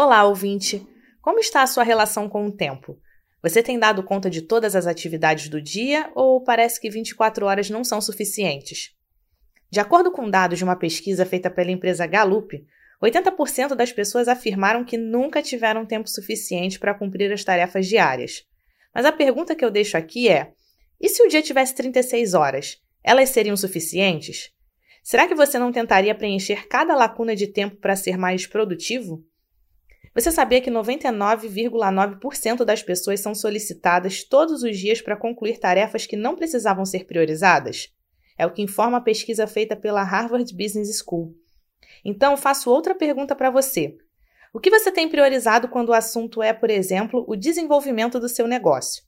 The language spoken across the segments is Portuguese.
Olá, ouvinte! Como está a sua relação com o tempo? Você tem dado conta de todas as atividades do dia ou parece que 24 horas não são suficientes? De acordo com dados de uma pesquisa feita pela empresa Gallup, 80% das pessoas afirmaram que nunca tiveram tempo suficiente para cumprir as tarefas diárias. Mas a pergunta que eu deixo aqui é: e se o dia tivesse 36 horas? Elas seriam suficientes? Será que você não tentaria preencher cada lacuna de tempo para ser mais produtivo? Você sabia que 99,9% das pessoas são solicitadas todos os dias para concluir tarefas que não precisavam ser priorizadas? É o que informa a pesquisa feita pela Harvard Business School. Então, faço outra pergunta para você. O que você tem priorizado quando o assunto é, por exemplo, o desenvolvimento do seu negócio?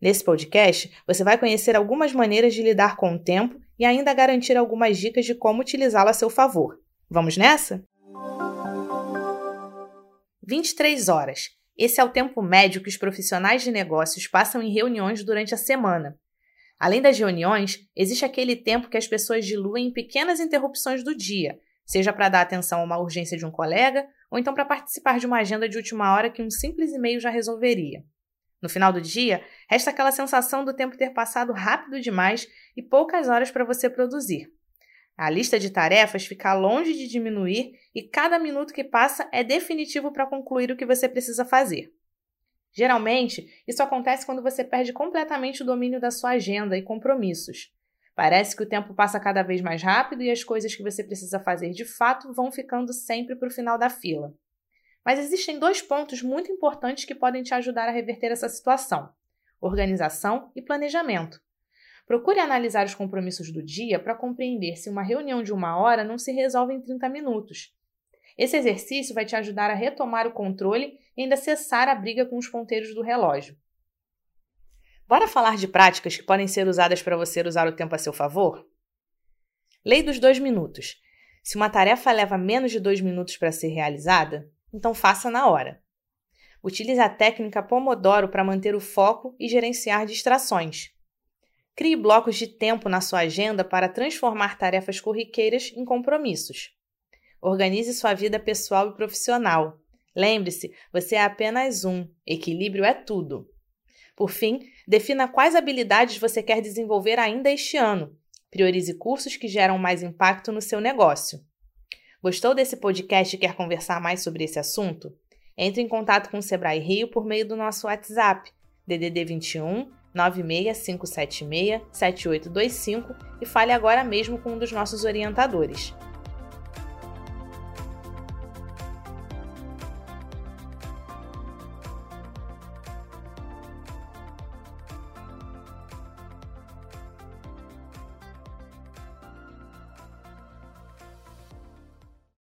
Nesse podcast, você vai conhecer algumas maneiras de lidar com o tempo e ainda garantir algumas dicas de como utilizá-lo a seu favor. Vamos nessa? 23 horas. Esse é o tempo médio que os profissionais de negócios passam em reuniões durante a semana. Além das reuniões, existe aquele tempo que as pessoas diluem em pequenas interrupções do dia, seja para dar atenção a uma urgência de um colega ou então para participar de uma agenda de última hora que um simples e-mail já resolveria. No final do dia, resta aquela sensação do tempo ter passado rápido demais e poucas horas para você produzir. A lista de tarefas fica longe de diminuir e cada minuto que passa é definitivo para concluir o que você precisa fazer. Geralmente, isso acontece quando você perde completamente o domínio da sua agenda e compromissos. Parece que o tempo passa cada vez mais rápido e as coisas que você precisa fazer de fato vão ficando sempre para o final da fila. Mas existem dois pontos muito importantes que podem te ajudar a reverter essa situação: organização e planejamento. Procure analisar os compromissos do dia para compreender se uma reunião de uma hora não se resolve em 30 minutos. Esse exercício vai te ajudar a retomar o controle e ainda cessar a briga com os ponteiros do relógio. Bora falar de práticas que podem ser usadas para você usar o tempo a seu favor? Lei dos dois minutos. Se uma tarefa leva menos de dois minutos para ser realizada, então faça na hora. Utilize a técnica Pomodoro para manter o foco e gerenciar distrações. Crie blocos de tempo na sua agenda para transformar tarefas corriqueiras em compromissos. Organize sua vida pessoal e profissional. Lembre-se, você é apenas um, equilíbrio é tudo. Por fim, defina quais habilidades você quer desenvolver ainda este ano. Priorize cursos que geram mais impacto no seu negócio. Gostou desse podcast e quer conversar mais sobre esse assunto? Entre em contato com o Sebrae Rio por meio do nosso WhatsApp, DDD 21 96576 7825 e fale agora mesmo com um dos nossos orientadores.